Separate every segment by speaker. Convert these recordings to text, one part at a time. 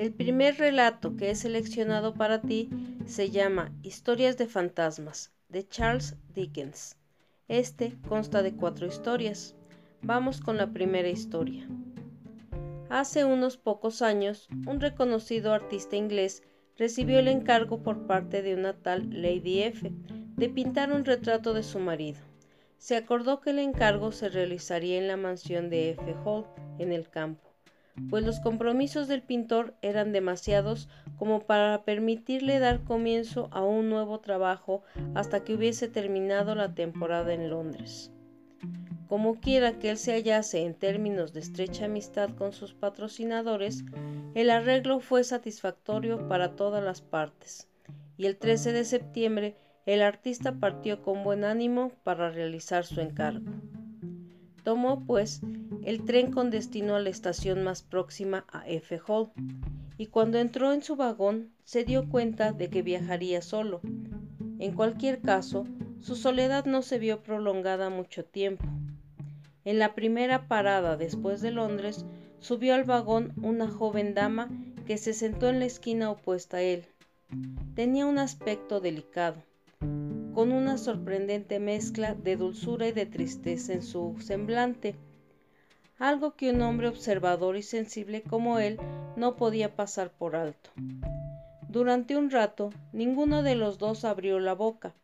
Speaker 1: El primer relato que he seleccionado para ti se llama Historias de Fantasmas, de Charles Dickens. Este consta de cuatro historias. Vamos con la primera historia. Hace unos pocos años, un reconocido artista inglés recibió el encargo por parte de una tal Lady F de pintar un retrato de su marido. Se acordó que el encargo se realizaría en la mansión de F. Hall, en el campo, pues los compromisos del pintor eran demasiados como para permitirle dar comienzo a un nuevo trabajo hasta que hubiese terminado la temporada en Londres. Como quiera que él se hallase en términos de estrecha amistad con sus patrocinadores, el arreglo fue satisfactorio para todas las partes, y el 13 de septiembre el artista partió con buen ánimo para realizar su encargo. Tomó, pues, el tren con destino a la estación más próxima a F. Hall, y cuando entró en su vagón se dio cuenta de que viajaría solo. En cualquier caso, su soledad no se vio prolongada mucho tiempo. En la primera parada después de Londres, subió al vagón una joven dama que se sentó en la esquina opuesta a él. Tenía un aspecto delicado con una sorprendente mezcla de dulzura y de tristeza en su semblante, algo que un hombre observador y sensible como él no podía pasar por alto. Durante un rato ninguno de los dos abrió la boca.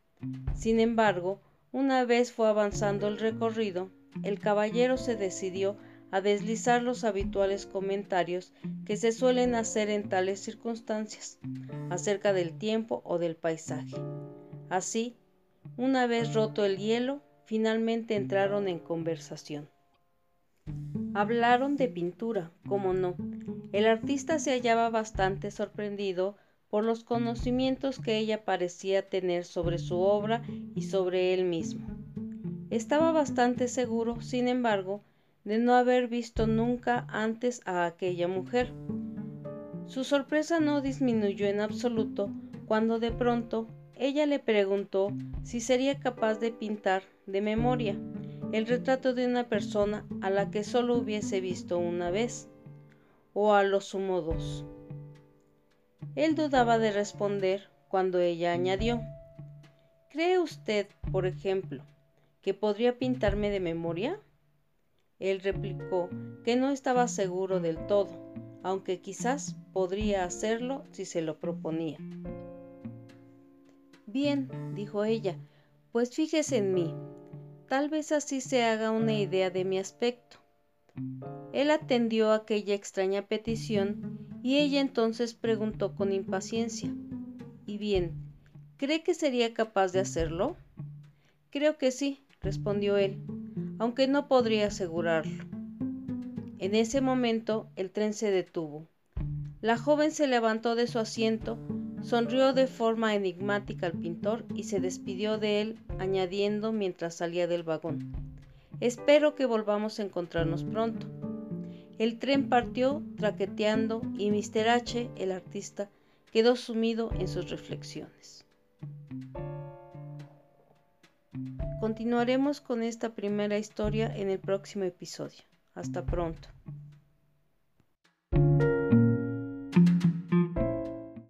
Speaker 1: Sin embargo, una vez fue avanzando el recorrido, el caballero se decidió a deslizar los habituales comentarios que se suelen hacer en tales circunstancias acerca del tiempo o del paisaje. Así, una vez roto el hielo, finalmente entraron en conversación. Hablaron de pintura, como no. El artista se hallaba bastante sorprendido por los conocimientos que ella parecía tener sobre su obra y sobre él mismo. Estaba bastante seguro, sin embargo, de no haber visto nunca antes a aquella mujer. Su sorpresa no disminuyó en absoluto cuando de pronto ella le preguntó si sería capaz de pintar de memoria el retrato de una persona a la que solo hubiese visto una vez, o a lo sumo dos. Él dudaba de responder cuando ella añadió, ¿Cree usted, por ejemplo, que podría pintarme de memoria? Él replicó que no estaba seguro del todo, aunque quizás podría hacerlo si se lo proponía. Bien, dijo ella, pues fíjese en mí. Tal vez así se haga una idea de mi aspecto. Él atendió aquella extraña petición y ella entonces preguntó con impaciencia. ¿Y bien, cree que sería capaz de hacerlo? Creo que sí, respondió él, aunque no podría asegurarlo. En ese momento el tren se detuvo. La joven se levantó de su asiento Sonrió de forma enigmática al pintor y se despidió de él, añadiendo mientras salía del vagón, Espero que volvamos a encontrarnos pronto. El tren partió traqueteando y Mr. H, el artista, quedó sumido en sus reflexiones. Continuaremos con esta primera historia en el próximo episodio. Hasta pronto.